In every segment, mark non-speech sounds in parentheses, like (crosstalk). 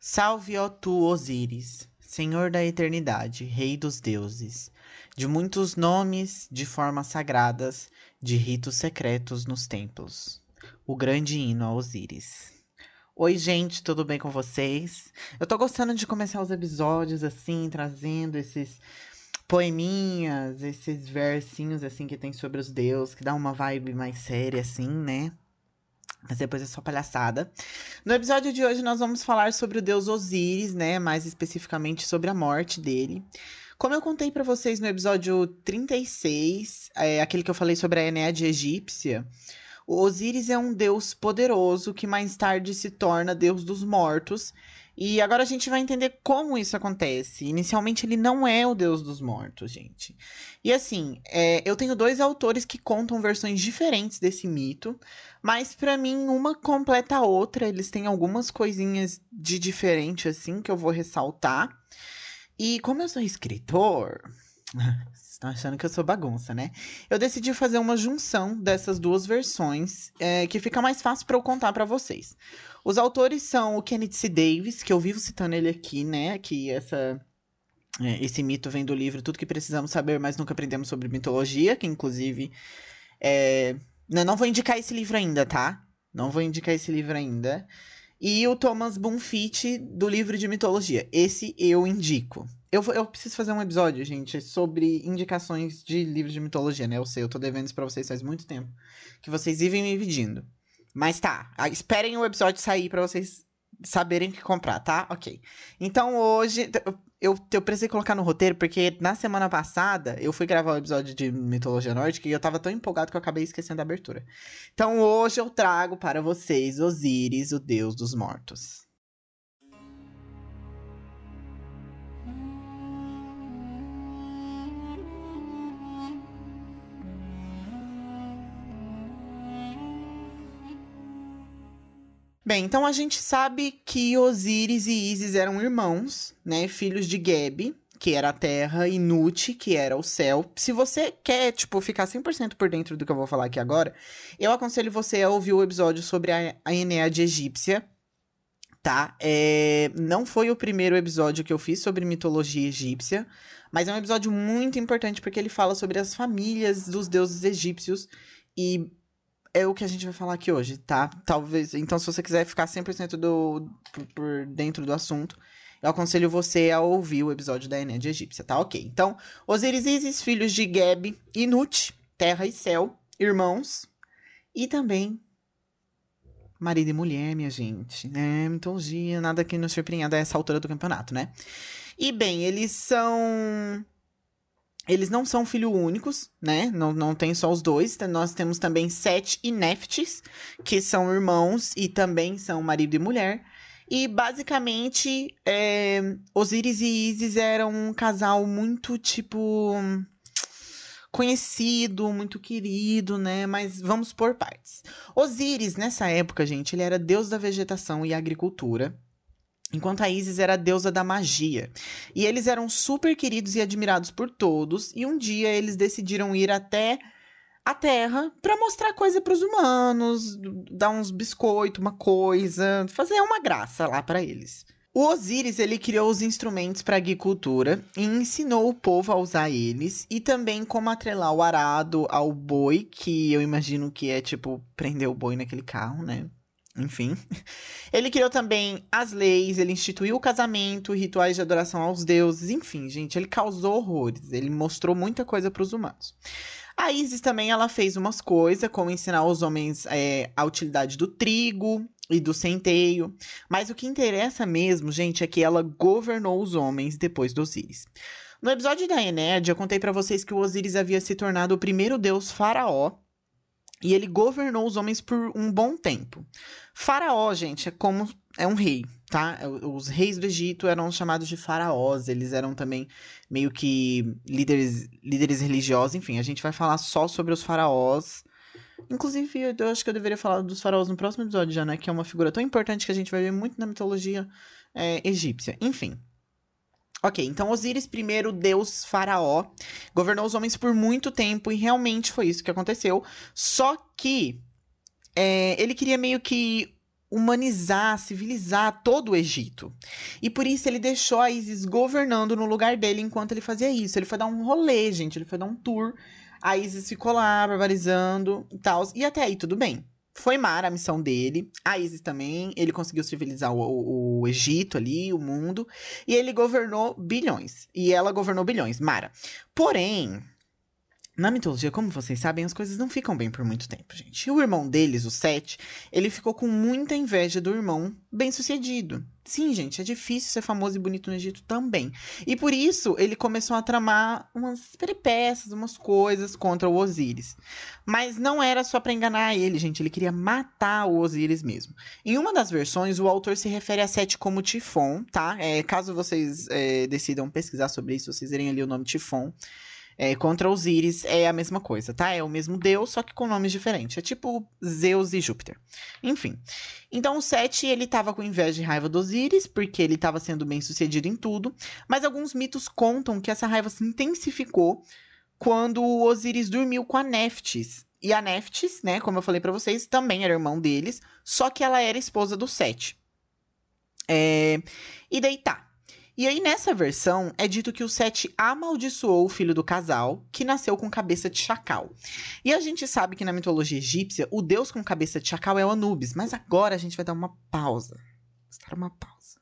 Salve, ó tu, Osíris, Senhor da eternidade, Rei dos deuses, de muitos nomes, de formas sagradas, de ritos secretos nos templos. O grande hino a Osíris. Oi, gente, tudo bem com vocês? Eu tô gostando de começar os episódios assim, trazendo esses poeminhas, esses versinhos assim que tem sobre os deuses, que dá uma vibe mais séria assim, né? Mas depois é só palhaçada. No episódio de hoje nós vamos falar sobre o deus Osíris, né? Mais especificamente sobre a morte dele. Como eu contei para vocês no episódio 36, é, aquele que eu falei sobre a Enéade egípcia, o Osíris é um deus poderoso que mais tarde se torna deus dos mortos e agora a gente vai entender como isso acontece. Inicialmente, ele não é o deus dos mortos, gente. E assim, é, eu tenho dois autores que contam versões diferentes desse mito, mas para mim, uma completa a outra. Eles têm algumas coisinhas de diferente, assim, que eu vou ressaltar. E como eu sou escritor. Estão achando que eu sou bagunça, né? Eu decidi fazer uma junção dessas duas versões, é, que fica mais fácil para eu contar para vocês. Os autores são o Kenneth C. Davis, que eu vivo citando ele aqui, né? Que essa, é, esse mito vem do livro Tudo que Precisamos Saber, mas Nunca Aprendemos sobre Mitologia, que inclusive. É... Não, não vou indicar esse livro ainda, tá? Não vou indicar esse livro ainda. E o Thomas Bonfit, do livro de mitologia. Esse eu indico. Eu, eu preciso fazer um episódio, gente, sobre indicações de livros de mitologia, né? Eu sei, eu tô devendo isso pra vocês faz muito tempo. Que vocês vivem me pedindo. Mas tá, esperem o episódio sair para vocês saberem o que comprar, tá? Ok. Então hoje eu, eu precisei colocar no roteiro porque na semana passada eu fui gravar o um episódio de mitologia nórdica e eu tava tão empolgado que eu acabei esquecendo a abertura. Então hoje eu trago para vocês Osíris, o deus dos mortos. Bem, então a gente sabe que Osíris e Ísis eram irmãos, né? Filhos de Geb, que era a terra, e Nut, que era o céu. Se você quer, tipo, ficar 100% por dentro do que eu vou falar aqui agora, eu aconselho você a ouvir o episódio sobre a, a Eneade egípcia, tá? É, não foi o primeiro episódio que eu fiz sobre mitologia egípcia, mas é um episódio muito importante porque ele fala sobre as famílias dos deuses egípcios e é o que a gente vai falar aqui hoje, tá? Talvez. Então, se você quiser ficar 100% do, por, dentro do assunto, eu aconselho você a ouvir o episódio da Enéade Egípcia, tá? Ok. Então, Osiris e Isis, filhos de Geb e Nut, terra e céu, irmãos, e também marido e mulher, minha gente. É, mitologia, nada que nos surpreenda a essa altura do campeonato, né? E bem, eles são eles não são filhos únicos, né? Não, não tem só os dois. Nós temos também Sete e Neftis, que são irmãos e também são marido e mulher. E basicamente, é, Osiris e Isis eram um casal muito, tipo, conhecido, muito querido, né? Mas vamos por partes. Osíris, nessa época, gente, ele era deus da vegetação e agricultura. Enquanto a Isis era a deusa da magia. E eles eram super queridos e admirados por todos. E um dia eles decidiram ir até a Terra para mostrar coisa para os humanos, dar uns biscoitos, uma coisa, fazer uma graça lá para eles. O Osíris ele criou os instrumentos para agricultura e ensinou o povo a usar eles e também como atrelar o arado ao boi, que eu imagino que é tipo prender o boi naquele carro, né? Enfim. (laughs) Ele criou também as leis, ele instituiu o casamento, rituais de adoração aos deuses, enfim, gente, ele causou horrores, ele mostrou muita coisa para os humanos. A Isis também ela fez umas coisas, como ensinar aos homens é, a utilidade do trigo e do centeio. Mas o que interessa mesmo, gente, é que ela governou os homens depois do Osíris. No episódio da Enéade, eu contei para vocês que o Osíris havia se tornado o primeiro deus faraó e ele governou os homens por um bom tempo. Faraó, gente, é como é um rei, tá? Os reis do Egito eram chamados de faraós, eles eram também meio que líderes, líderes religiosos, enfim, a gente vai falar só sobre os faraós. Inclusive, eu acho que eu deveria falar dos faraós no próximo episódio já, né? Que é uma figura tão importante que a gente vai ver muito na mitologia é, egípcia. Enfim. Ok, então Osíris, primeiro deus faraó, governou os homens por muito tempo e realmente foi isso que aconteceu. Só que é, ele queria meio que humanizar, civilizar todo o Egito. E por isso ele deixou a Isis governando no lugar dele enquanto ele fazia isso. Ele foi dar um rolê, gente, ele foi dar um tour. A Isis ficou lá barbarizando e tal. E até aí tudo bem. Foi Mara a missão dele, a Isis também. Ele conseguiu civilizar o, o, o, Egito ali, o mundo. E ele governou bilhões. E ela governou bilhões, Mara. Porém, na mitologia, como vocês sabem, as coisas não ficam bem por muito tempo, gente. E o irmão deles, o Sete, ele ficou com muita inveja do irmão bem-sucedido. Sim, gente, é difícil ser famoso e bonito no Egito também. E por isso ele começou a tramar umas peripécias, umas coisas contra o Osíris. Mas não era só para enganar ele, gente. Ele queria matar o Osíris mesmo. Em uma das versões, o autor se refere a Sete como Tifon, tá? É, caso vocês é, decidam pesquisar sobre isso, vocês verem ali o nome Tifon. É, contra Osíris é a mesma coisa, tá? É o mesmo deus, só que com nomes diferentes. É tipo Zeus e Júpiter. Enfim. Então o Sete, ele tava com inveja e raiva do Osíris, porque ele estava sendo bem sucedido em tudo. Mas alguns mitos contam que essa raiva se intensificou quando o Osíris dormiu com a Neftis. E a Neftis, né, como eu falei para vocês, também era irmão deles, só que ela era esposa do Sete. É... E daí tá. E aí, nessa versão, é dito que o Sete amaldiçoou o filho do casal, que nasceu com cabeça de chacal. E a gente sabe que na mitologia egípcia, o deus com cabeça de chacal é o Anubis. Mas agora a gente vai dar uma pausa. Estar uma pausa.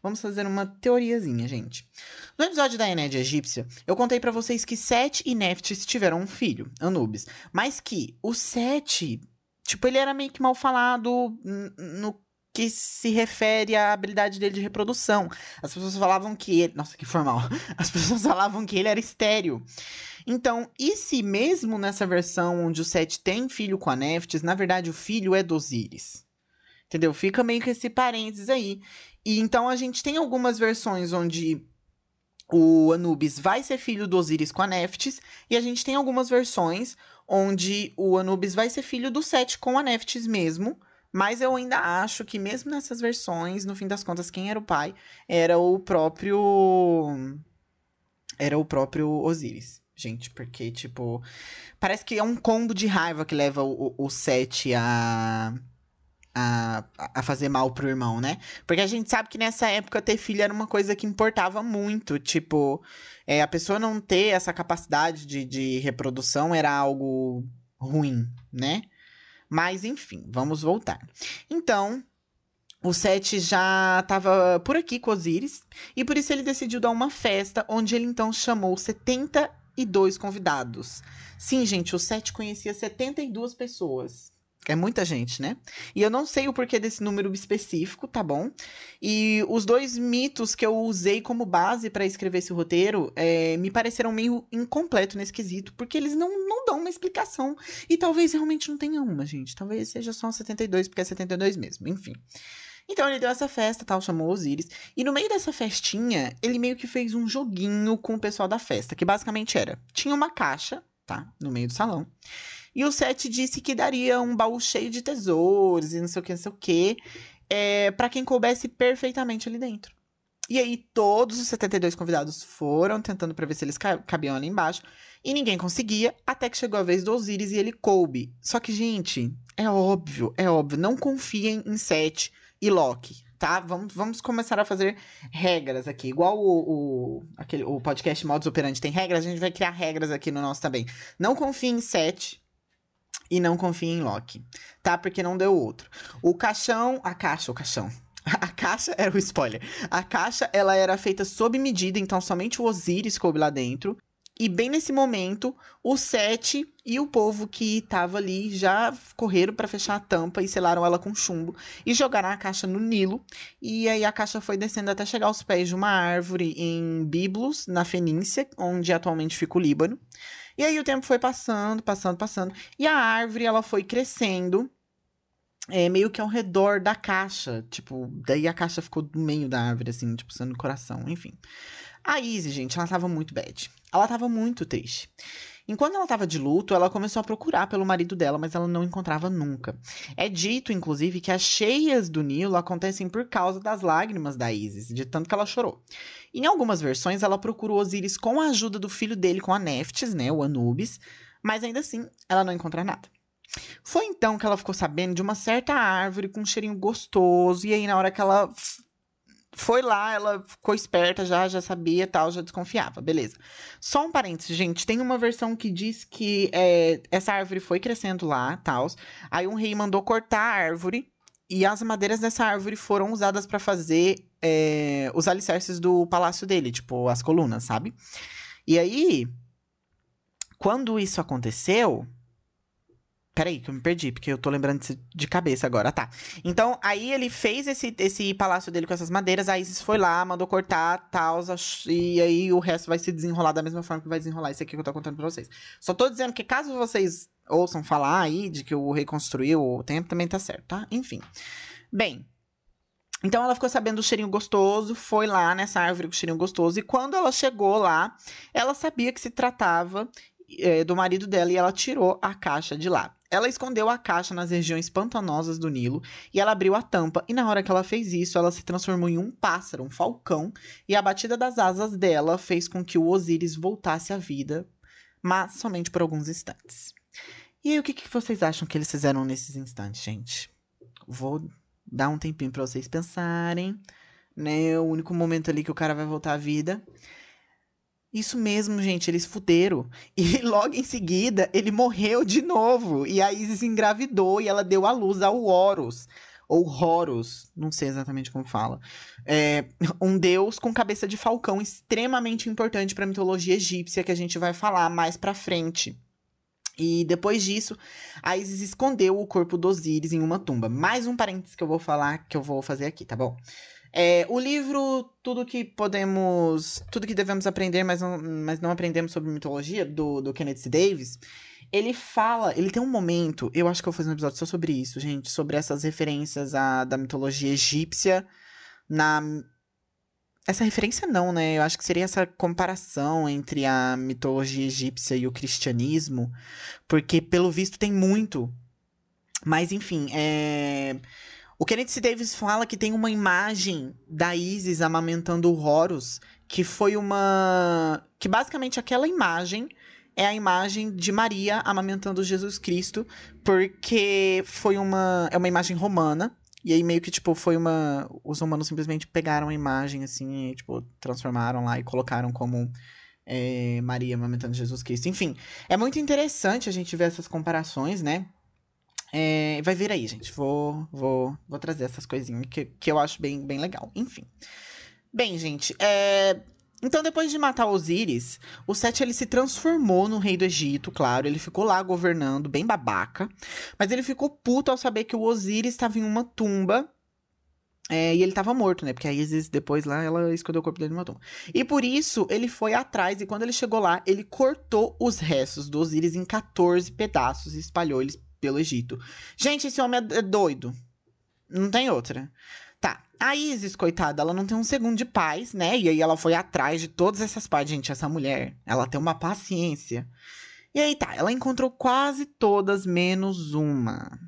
Vamos fazer uma teoriazinha, gente. No episódio da Enédia Egípcia, eu contei para vocês que Sete e Neftis tiveram um filho, Anubis. Mas que o Sete, tipo, ele era meio que mal falado no que se refere à habilidade dele de reprodução. As pessoas falavam que ele. Nossa, que formal. (laughs) As pessoas falavam que ele era estéreo. Então, e se mesmo nessa versão onde o Seth tem filho com a Neftis, na verdade o filho é do Osiris? Entendeu? Fica meio que esse parênteses aí. E então a gente tem algumas versões onde o Anubis vai ser filho do Osiris com a Neftis, e a gente tem algumas versões onde o Anubis vai ser filho do Seth com a Neftis mesmo. Mas eu ainda acho que, mesmo nessas versões, no fim das contas, quem era o pai era o próprio. Era o próprio Osiris. Gente, porque, tipo. Parece que é um combo de raiva que leva o, o a. A, a fazer mal pro irmão, né? Porque a gente sabe que nessa época ter filho era uma coisa que importava muito. Tipo, é, a pessoa não ter essa capacidade de, de reprodução era algo ruim, né? Mas enfim, vamos voltar. Então, o Sete já estava por aqui com Osiris e por isso ele decidiu dar uma festa onde ele então chamou 72 convidados. Sim, gente, o Sete conhecia 72 pessoas. É muita gente, né? E eu não sei o porquê desse número específico, tá bom? E os dois mitos que eu usei como base para escrever esse roteiro é, me pareceram meio incompleto nesse quesito, porque eles não, não dão uma explicação. E talvez realmente não tenha uma, gente. Talvez seja só 72, porque é 72 mesmo. Enfim. Então ele deu essa festa, tal, chamou Osiris. E no meio dessa festinha, ele meio que fez um joguinho com o pessoal da festa, que basicamente era: tinha uma caixa, tá? No meio do salão. E o Seth disse que daria um baú cheio de tesouros e não sei o que, não sei o que, é, para quem coubesse perfeitamente ali dentro. E aí todos os 72 convidados foram tentando para ver se eles cabiam ali embaixo. E ninguém conseguia, até que chegou a vez do Osiris e ele coube. Só que, gente, é óbvio, é óbvio. Não confiem em Seth e Loki, tá? Vamos, vamos começar a fazer regras aqui. Igual o, o, aquele, o podcast Modus Operandi tem regras, a gente vai criar regras aqui no nosso também. Não confiem em Seth e não confie em Loki, tá? Porque não deu outro. O caixão, a caixa, o caixão. (laughs) A caixa era o spoiler. A caixa, ela era feita sob medida, então somente o Osiris coube lá dentro. E bem nesse momento, o Sete e o povo que estava ali já correram para fechar a tampa e selaram ela com chumbo e jogaram a caixa no Nilo. E aí a caixa foi descendo até chegar aos pés de uma árvore em Biblos, na Fenícia, onde atualmente fica o Líbano. E aí o tempo foi passando, passando, passando. E a árvore, ela foi crescendo. É, meio que ao redor da caixa. Tipo, daí a caixa ficou no meio da árvore, assim, tipo, sendo coração, enfim. A Izzy, gente, ela tava muito bad. Ela tava muito triste. Enquanto ela estava de luto, ela começou a procurar pelo marido dela, mas ela não encontrava nunca. É dito, inclusive, que as cheias do Nilo acontecem por causa das lágrimas da Isis, de tanto que ela chorou. Em algumas versões, ela procurou Osíris com a ajuda do filho dele, com a Neftis, né, o Anubis, mas ainda assim, ela não encontra nada. Foi então que ela ficou sabendo de uma certa árvore com um cheirinho gostoso, e aí na hora que ela foi lá, ela ficou esperta já, já sabia tal, já desconfiava, beleza. Só um parênteses, gente, tem uma versão que diz que é, essa árvore foi crescendo lá, tal, aí um rei mandou cortar a árvore, e as madeiras dessa árvore foram usadas para fazer é, os alicerces do palácio dele, tipo, as colunas, sabe? E aí, quando isso aconteceu, Peraí, que eu me perdi, porque eu tô lembrando de cabeça agora. Tá. Então, aí ele fez esse, esse palácio dele com essas madeiras, a Isis foi lá, mandou cortar, tal, e aí o resto vai se desenrolar da mesma forma que vai desenrolar isso aqui que eu tô contando pra vocês. Só tô dizendo que caso vocês ouçam falar aí de que o reconstruiu o tempo, também tá certo, tá? Enfim. Bem, então ela ficou sabendo do cheirinho gostoso, foi lá nessa árvore com cheirinho gostoso, e quando ela chegou lá, ela sabia que se tratava é, do marido dela e ela tirou a caixa de lá. Ela escondeu a caixa nas regiões pantanosas do Nilo e ela abriu a tampa. E na hora que ela fez isso, ela se transformou em um pássaro, um falcão, e a batida das asas dela fez com que o Osíris voltasse à vida, mas somente por alguns instantes. E aí, o que, que vocês acham que eles fizeram nesses instantes, gente? Vou dar um tempinho para vocês pensarem, né? O único momento ali que o cara vai voltar à vida. Isso mesmo, gente, eles fuderam. E (laughs) logo em seguida, ele morreu de novo. E a Isis engravidou e ela deu à luz ao Horus. Ou Horus, não sei exatamente como fala. É, um deus com cabeça de falcão extremamente importante para a mitologia egípcia, que a gente vai falar mais pra frente. E depois disso, a Isis escondeu o corpo do Osíris em uma tumba. Mais um parênteses que eu vou falar, que eu vou fazer aqui, tá bom? É, o livro Tudo que Podemos. Tudo que Devemos Aprender, mas não, mas não aprendemos sobre mitologia, do, do Kenneth. Davis, ele fala. Ele tem um momento. Eu acho que eu vou fazer um episódio só sobre isso, gente. Sobre essas referências à, da mitologia egípcia na. Essa referência não, né? Eu acho que seria essa comparação entre a mitologia egípcia e o cristianismo, porque pelo visto tem muito. Mas enfim, é o Kenneth. Davis fala que tem uma imagem da Isis amamentando o Horus, que foi uma. que basicamente aquela imagem é a imagem de Maria amamentando Jesus Cristo, porque foi uma. é uma imagem romana. E aí meio que, tipo, foi uma. Os romanos simplesmente pegaram a imagem, assim, e, tipo, transformaram lá e colocaram como é, Maria amamentando Jesus Cristo. Enfim, é muito interessante a gente ver essas comparações, né? É, vai vir aí, gente. Vou, vou, vou trazer essas coisinhas que, que eu acho bem, bem legal. Enfim. Bem, gente, é... Então, depois de matar Osíris, o Sete ele se transformou no rei do Egito, claro. Ele ficou lá governando, bem babaca. Mas ele ficou puto ao saber que o Osíris estava em uma tumba. É, e ele estava morto, né? Porque a Isis, depois lá, ela escondeu o corpo dele numa tumba. E por isso, ele foi atrás. E quando ele chegou lá, ele cortou os restos do Osíris em 14 pedaços e espalhou eles pelo Egito. Gente, esse homem é, é doido. Não tem outra. Tá. A Isis, coitada, ela não tem um segundo de paz, né? E aí ela foi atrás de todas essas partes. Gente, essa mulher, ela tem uma paciência. E aí tá, ela encontrou quase todas, menos uma.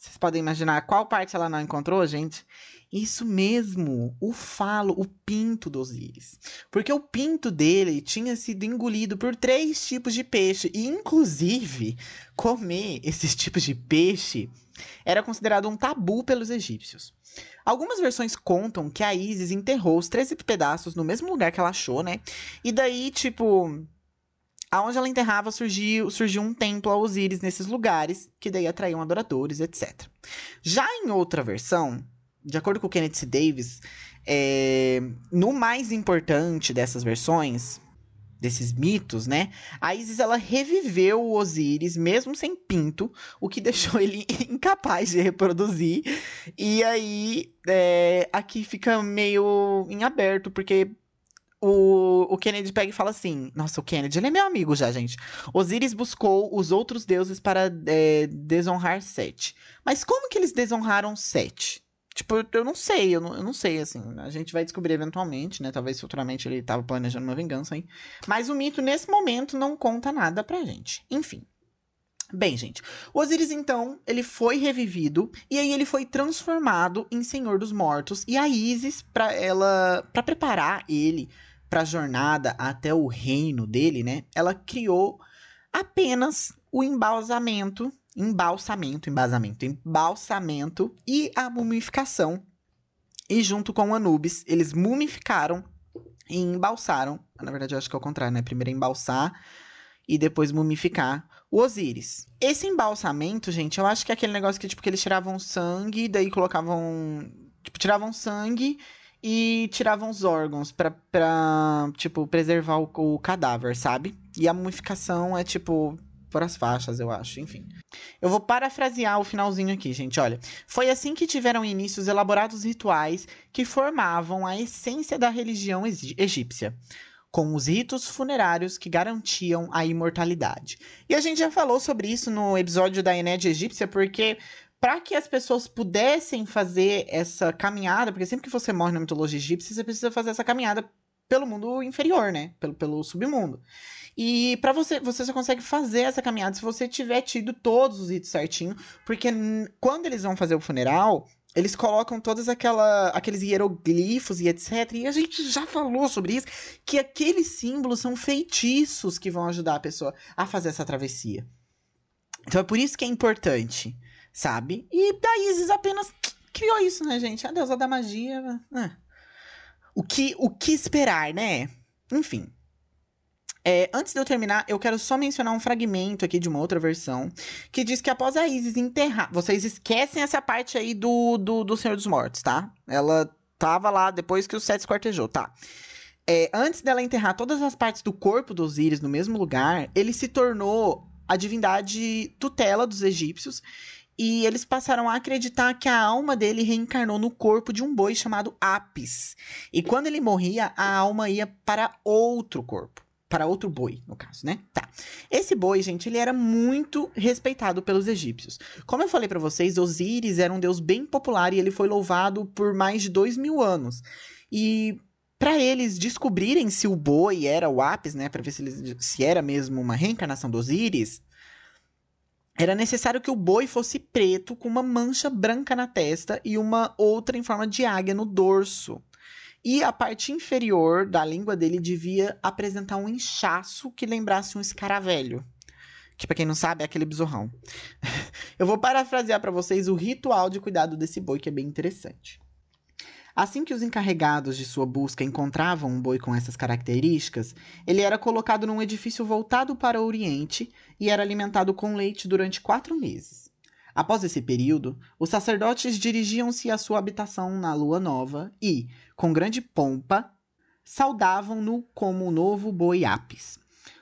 Vocês podem imaginar qual parte ela não encontrou, gente? Isso mesmo, o falo, o pinto do Osíris. Porque o pinto dele tinha sido engolido por três tipos de peixe. E, inclusive, comer esses tipos de peixe era considerado um tabu pelos egípcios. Algumas versões contam que a Isis enterrou os 13 pedaços no mesmo lugar que ela achou, né? E daí, tipo, aonde ela enterrava surgiu, surgiu um templo a Osíris nesses lugares, que daí atraíam adoradores, etc. Já em outra versão, de acordo com o Kenneth C. Davis, é, no mais importante dessas versões, desses mitos, né? A Isis ela reviveu o Osíris mesmo sem pinto, o que (laughs) deixou ele incapaz de reproduzir. E aí é, aqui fica meio em aberto, porque o, o Kennedy pega e fala assim: Nossa, o Kennedy, ele é meu amigo já, gente. Osíris buscou os outros deuses para é, desonrar Sete. Mas como que eles desonraram Sete? Tipo, eu não sei, eu não, eu não sei, assim. A gente vai descobrir eventualmente, né? Talvez futuramente ele tava planejando uma vingança aí. Mas o mito, nesse momento, não conta nada pra gente. Enfim. Bem, gente, o Osiris então, ele foi revivido e aí ele foi transformado em Senhor dos Mortos e a Isis para ela, para preparar ele para a jornada até o reino dele, né? Ela criou apenas o embalsamento embalsamento, embasamento, embalsamento e a mumificação. E junto com Anubis, eles mumificaram e embalsaram. Na verdade, eu acho que é o contrário, né? Primeiro embalsar e depois mumificar o Osíris. Esse embalsamento, gente, eu acho que é aquele negócio que, tipo, que eles tiravam sangue, daí colocavam. Tipo, tiravam sangue e tiravam os órgãos pra, pra tipo, preservar o, o cadáver, sabe? E a mumificação é, tipo, por as faixas, eu acho, enfim. Eu vou parafrasear o finalzinho aqui, gente, olha. Foi assim que tiveram início os elaborados rituais que formavam a essência da religião egípcia, com os ritos funerários que garantiam a imortalidade. E a gente já falou sobre isso no episódio da Enédia Egípcia, porque para que as pessoas pudessem fazer essa caminhada, porque sempre que você morre na mitologia egípcia, você precisa fazer essa caminhada pelo mundo inferior, né? Pelo, pelo submundo. E para você, você só consegue fazer essa caminhada se você tiver tido todos os ritos certinho, porque quando eles vão fazer o funeral, eles colocam todos aquela, aqueles hieroglifos e etc. E a gente já falou sobre isso, que aqueles símbolos são feitiços que vão ajudar a pessoa a fazer essa travessia. Então é por isso que é importante, sabe? E da Isis apenas criou isso, né, gente? A deusa da magia. É. O, que, o que esperar, né? Enfim. É, antes de eu terminar, eu quero só mencionar um fragmento aqui de uma outra versão que diz que após a Isis enterrar. Vocês esquecem essa parte aí do, do, do Senhor dos Mortos, tá? Ela tava lá depois que o Sete esquartejou, tá? É, antes dela enterrar todas as partes do corpo dos Osíris no mesmo lugar, ele se tornou a divindade tutela dos egípcios e eles passaram a acreditar que a alma dele reencarnou no corpo de um boi chamado Apis. E quando ele morria, a alma ia para outro corpo para outro boi, no caso, né? Tá. Esse boi, gente, ele era muito respeitado pelos egípcios. Como eu falei para vocês, Osíris era um deus bem popular e ele foi louvado por mais de dois mil anos. E para eles descobrirem se o boi era o Apis, né, para ver se, eles, se era mesmo uma reencarnação do Osíris, era necessário que o boi fosse preto com uma mancha branca na testa e uma outra em forma de águia no dorso. E a parte inferior da língua dele devia apresentar um inchaço que lembrasse um escaravelho. Que, pra quem não sabe, é aquele besorrão. (laughs) Eu vou parafrasear para vocês o ritual de cuidado desse boi, que é bem interessante. Assim que os encarregados de sua busca encontravam um boi com essas características, ele era colocado num edifício voltado para o Oriente e era alimentado com leite durante quatro meses. Após esse período, os sacerdotes dirigiam-se à sua habitação na lua nova e, com grande pompa, saudavam-no como o novo boi Apis.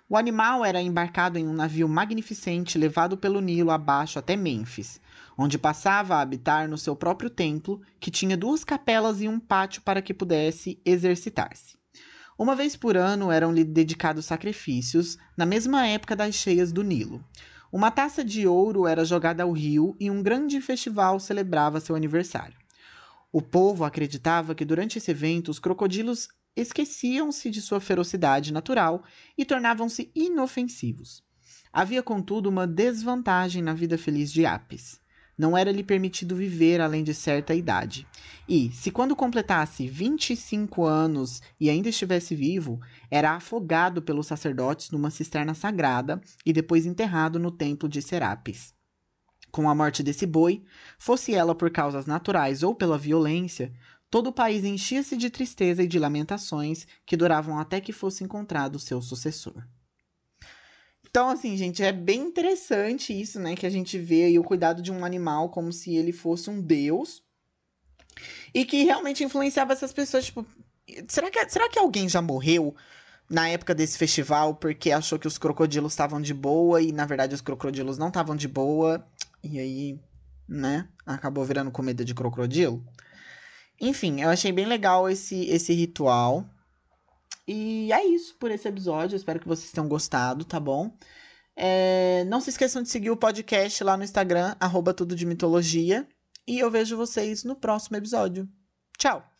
O animal era embarcado em um navio magnificente levado pelo Nilo abaixo até Mênfis, onde passava a habitar no seu próprio templo, que tinha duas capelas e um pátio para que pudesse exercitar-se. Uma vez por ano eram-lhe dedicados sacrifícios, na mesma época das cheias do Nilo. Uma taça de ouro era jogada ao rio e um grande festival celebrava seu aniversário. O povo acreditava que durante esse evento os crocodilos esqueciam-se de sua ferocidade natural e tornavam-se inofensivos. Havia, contudo, uma desvantagem na vida feliz de Apis não era lhe permitido viver além de certa idade. E, se quando completasse 25 anos e ainda estivesse vivo, era afogado pelos sacerdotes numa cisterna sagrada e depois enterrado no templo de Serapis. Com a morte desse boi, fosse ela por causas naturais ou pela violência, todo o país enchia-se de tristeza e de lamentações que duravam até que fosse encontrado seu sucessor. Então, assim, gente, é bem interessante isso, né? Que a gente vê aí o cuidado de um animal como se ele fosse um deus. E que realmente influenciava essas pessoas, tipo... Será que, será que alguém já morreu na época desse festival porque achou que os crocodilos estavam de boa e, na verdade, os crocodilos não estavam de boa? E aí, né? Acabou virando comida de crocodilo? Enfim, eu achei bem legal esse, esse ritual. E é isso por esse episódio. espero que vocês tenham gostado, tá bom? É, não se esqueçam de seguir o podcast lá no Instagram, arroba tudo de mitologia. E eu vejo vocês no próximo episódio. Tchau!